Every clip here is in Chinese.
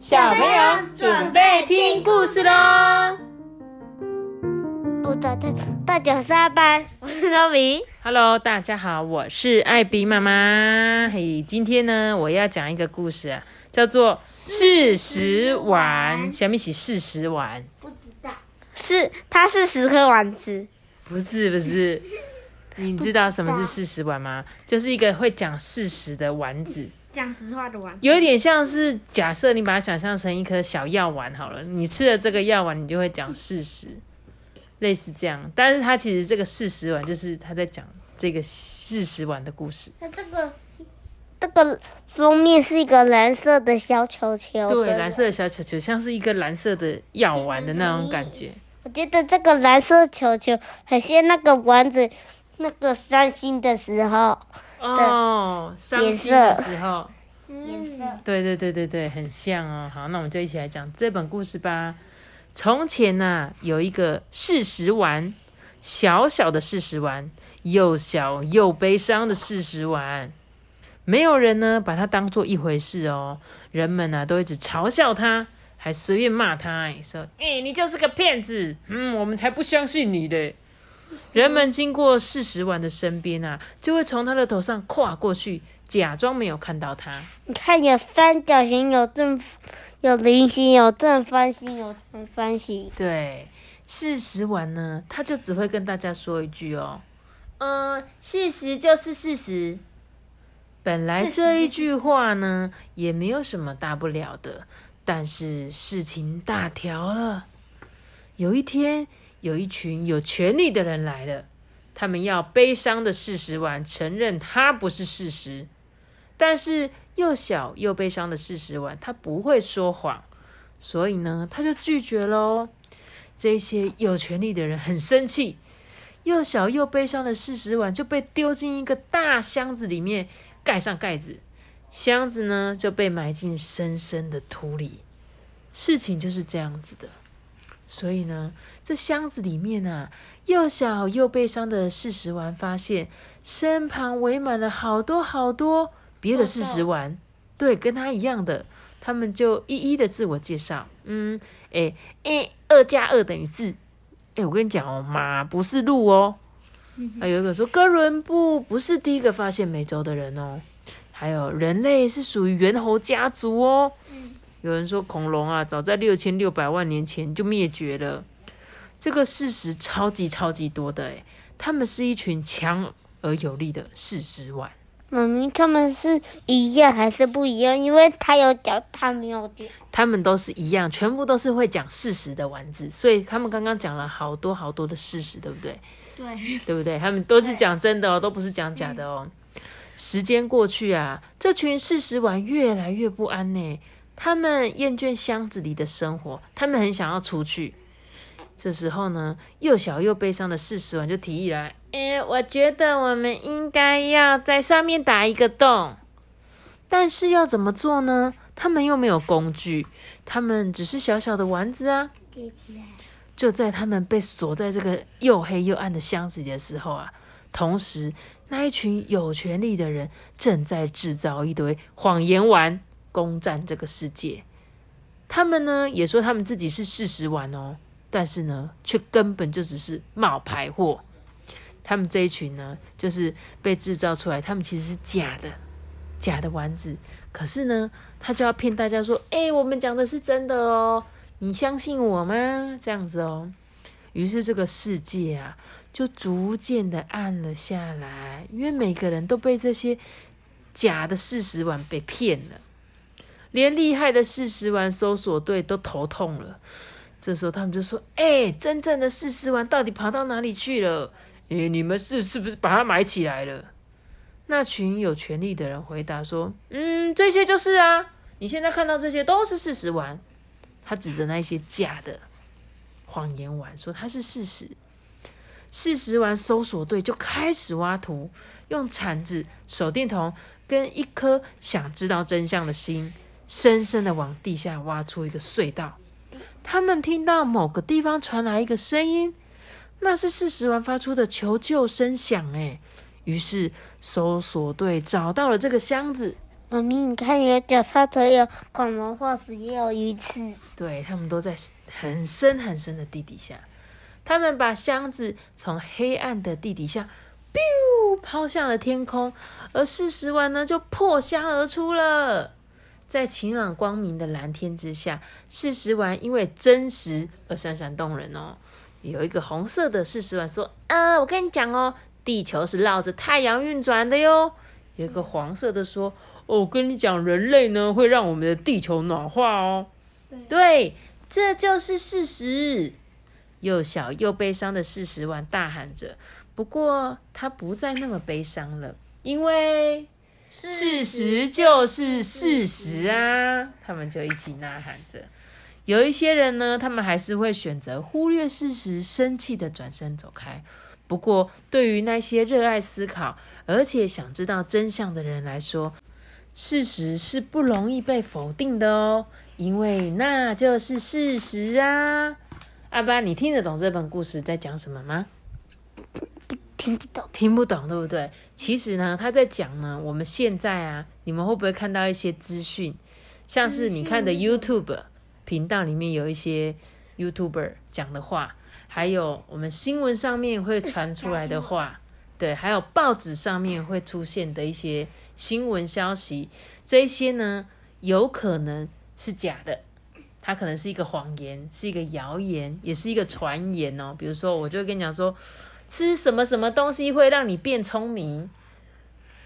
小朋友准备听故事喽！不对对，大九三班，我是周比。Hello，大家好，我是艾比妈妈。嘿，今天呢，我要讲一个故事啊，叫做《事实丸》。小米起事实丸，不知道，是它是十颗丸子，不是不是。你知道什么是事实丸吗？就是一个会讲事实的丸子，讲实话的丸。有一点像是假设你把它想象成一颗小药丸好了，你吃了这个药丸，你就会讲事实，类似这样。但是它其实这个事实丸就是他在讲这个事实丸的故事。它这个这个封面是一个蓝色的小球球，对，蓝色的小球球像是一个蓝色的药丸的那种感觉。我觉得这个蓝色球球很像那个丸子，那个伤心的时候哦，伤心的色时候，颜色。对对对对对，很像哦。好，那我们就一起来讲这本故事吧。从前呐、有一个事实丸，小小的事实丸，又小又悲伤的事实丸。没有人呢把它当做一回事哦，人们呢、都一直嘲笑他，还随便骂他，哎，说：“哎、你就是个骗子，嗯，我们才不相信你嘞。”人们经过事实丸的身边啊，就会从他的头上跨过去，假装没有看到他。你看，有三角形，有正，有菱形，有正方形，有长方形。对，事实完呢，他就只会跟大家说一句哦，呃，事实就是事实。本来这一句话呢，也没有什么大不了的，但是事情大条了。有一天，有一群有权力的人来了，他们要悲伤的事实完承认它不是事实，但是又小又悲伤的事实完，他不会说谎，所以呢，他就拒绝喽。这些有权力的人很生气，又小又悲伤的事实完就被丢进一个大箱子里面，盖上盖子，箱子呢就被埋进深深的土里。事情就是这样子的，所以呢，这箱子里面啊，又小又悲伤的事实丸发现身旁围满了好多好多别的事实丸，对，跟他一样的，他们就一一的自我介绍，嗯。哎哎，二加二等于四。哎，我跟你讲哦，马不是鹿哦。还有一个说哥伦布不是第一个发现美洲的人哦。还有人类是属于猿猴家族哦。有人说恐龙啊，早在六千六百万年前就灭绝了。这个事实超级超级多的哎，他们是一群强而有力的事实玩。妈咪，他们是一样还是不一样？因为他有讲，他没有讲。他们都是一样，全部都是会讲事实的丸子，所以他们刚刚讲了好多好多的事实，对不对？对，对不对？他们都是讲真的哦，都不是讲假的哦。时间过去啊，这群事实丸越来越不安呢。他们厌倦箱子里的生活，他们很想要出去。这时候呢，又小又悲伤的事实丸就提议来：“诶，我觉得我们应该要在上面打一个洞，但是要怎么做呢？他们又没有工具，他们只是小小的丸子啊。”。就在他们被锁在这个又黑又暗的箱子里的时候啊，同时那一群有权力的人正在制造一堆谎言丸，攻占这个世界。他们呢也说他们自己是事实丸哦，但是呢却根本就只是冒牌货。他们这一群呢，就是被制造出来，他们其实是假的，假的丸子。可是呢，他就要骗大家说：“哎、我们讲的是真的哦。”你相信我吗？这样子哦。于是这个世界啊，就逐渐的暗了下来，因为每个人都被这些假的事实丸被骗了，连厉害的事实丸搜索队都头痛了。这时候他们就说：“哎、真正的事实丸到底跑到哪里去了？诶、你们是是不是把它埋起来了？”那群有权力的人回答说：“嗯，这些就是啊，你现在看到这些都是事实丸。”他指着那些假的谎言丸说它是事实。事实丸搜索队就开始挖土，用铲子、手电筒跟一颗想知道真相的心，深深的往地下挖出一个隧道。他们听到某个地方传来一个声音，那是事实丸发出的求救声响。哎，于是搜索队找到了这个箱子，妈咪，你看有脚踏车，有恐龙化石，也有鱼刺。对，他们都在很深很深的地底下。他们把箱子从黑暗的地底下，biu 抛向了天空，而事实丸呢就破箱而出了。在晴朗光明的蓝天之下，事实丸因为真实而闪闪动人哦。有一个红色的事实丸说：“啊，我跟你讲哦，地球是绕着太阳运转的哟。”有一个黄色的说：“哦，我跟你讲，人类呢会让我们的地球暖化哦。”对，这就是事实。又小又悲伤的事实丸大喊着，不过他不再那么悲伤了，因为事实就是事实啊！他们就一起呐喊着。有一些人呢，他们还是会选择忽略事实，生气的转身走开。不过，对于那些热爱思考而且想知道真相的人来说，事实是不容易被否定的哦，因为那就是事实啊！阿巴，你听得懂这本故事在讲什么吗？听不懂，听不懂，对不对？其实呢，他在讲呢，我们现在啊，你们会不会看到一些资讯，像是你看的 YouTube 频道里面有一些 YouTuber 讲的话，还有我们新闻上面会传出来的话，对，还有报纸上面会出现的一些新闻消息，这些呢，有可能是假的。它可能是一个谎言，是一个谣言，也是一个传言哦。比如说，我就会跟你讲说，吃什么什么东西会让你变聪明。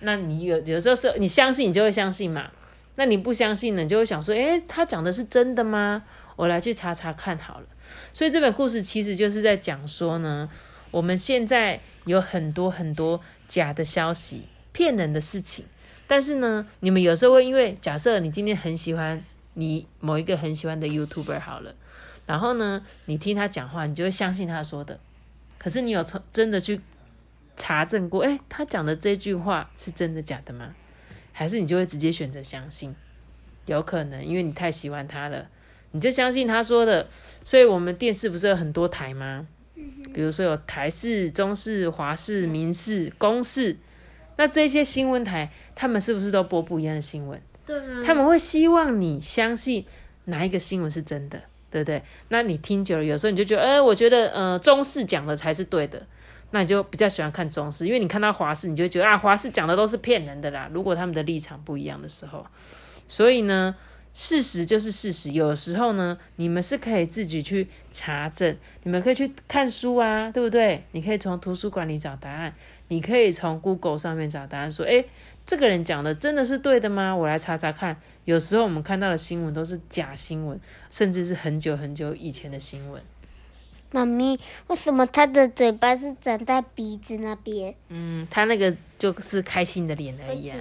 那你有有时候是你相信，你就会相信嘛。那你不相信呢，你就会想说，诶，他讲的是真的吗？我来去查查看好了。所以这本故事其实就是在讲说呢，我们现在有很多很多假的消息、骗人的事情。但是呢，你们有时候会因为假设你今天很喜欢。你某一个很喜欢的 YouTuber 好了，然后呢，你听他讲话，你就会相信他说的。可是你有从真的去查证过，哎，他讲的这句话是真的假的吗？还是你就会直接选择相信？有可能，因为你太喜欢他了，你就相信他说的。所以我们电视不是有很多台吗？比如说有台视、中视、华视、民视、公视，那这些新闻台，他们是不是都播不一样的新闻？对啊他们会希望你相信哪一个新闻是真的，对不对？那你听久了，有时候你就觉得，哎，我觉得，呃，中式讲的才是对的，那你就比较喜欢看中式，因为你看到华视，你就觉得啊，华视讲的都是骗人的啦。如果他们的立场不一样的时候，所以呢，事实就是事实。有时候呢，你们是可以自己去查证，你们可以去看书啊，对不对？你可以从图书馆里找答案，你可以从 Google 上面找答案，说，哎。这个人讲的真的是对的吗？我来查查看。有时候我们看到的新闻都是假新闻，甚至是很久很久以前的新闻。妈咪，为什么他的嘴巴是长在鼻子那边？嗯，他那个就是开心的脸而已啊，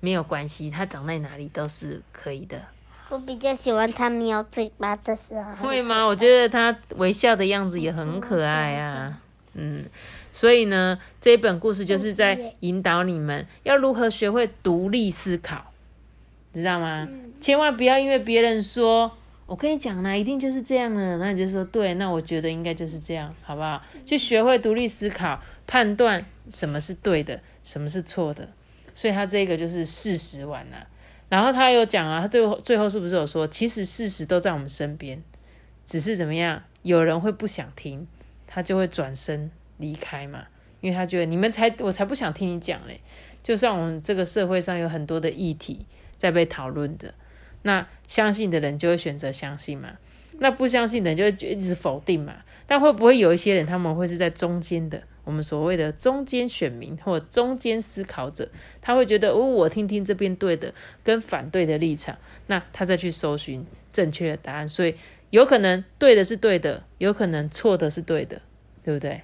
没有关系，他长在哪里都是可以的。我比较喜欢他瞄嘴巴的时候。会吗？我觉得他微笑的样子也很可爱啊。嗯。所以呢，这一本故事就是在引导你们要如何学会独立思考，知道吗？千万不要因为别人说，我跟你讲呢，一定就是这样了，那你就说对，那我觉得应该就是这样，好不好？去学会独立思考，判断什么是对的，什么是错的。所以他这个就是事实完了。然后他有讲啊，他最后最后是不是有说，其实事实都在我们身边，只是怎么样，有人会不想听，他就会转身。离开嘛，因为他觉得你们才，我才不想听你讲嘞。就算我们这个社会上有很多的议题在被讨论的，那相信的人就会选择相信嘛，那不相信的人就会一直否定嘛。但会不会有一些人，他们会是在中间的，我们所谓的中间选民或中间思考者，他会觉得哦，我听听这边对的跟反对的立场，那他再去搜寻正确的答案。所以有可能对的是对的，有可能错的是对的，对不对？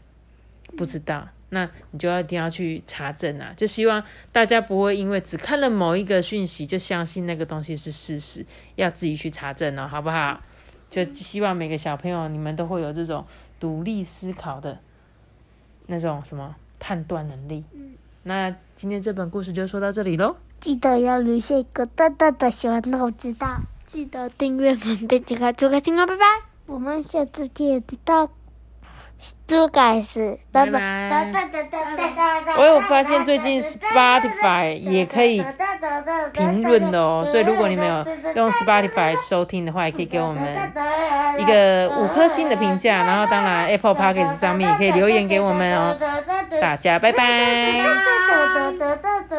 不知道，那你就要一定要去查证啊！就希望大家不会因为只看了某一个讯息就相信那个东西是事实，要自己去查证哦，好不好？就希望每个小朋友你们都会有这种独立思考的那种什么判断能力。那今天这本故事就说到这里喽，记得要留下一个大大的喜欢我知道，记得订阅我们的节目，祝开心哦，拜拜！我们下次见到。猪改死，拜拜拜。我有发现最近 Spotify 也可以评论的哦，所以如果你们有用 Spotify 收听的话，也可以给我们一个五颗星的评价，然后当然 Apple Podcast 上面也可以留言给我们哦。大家拜拜。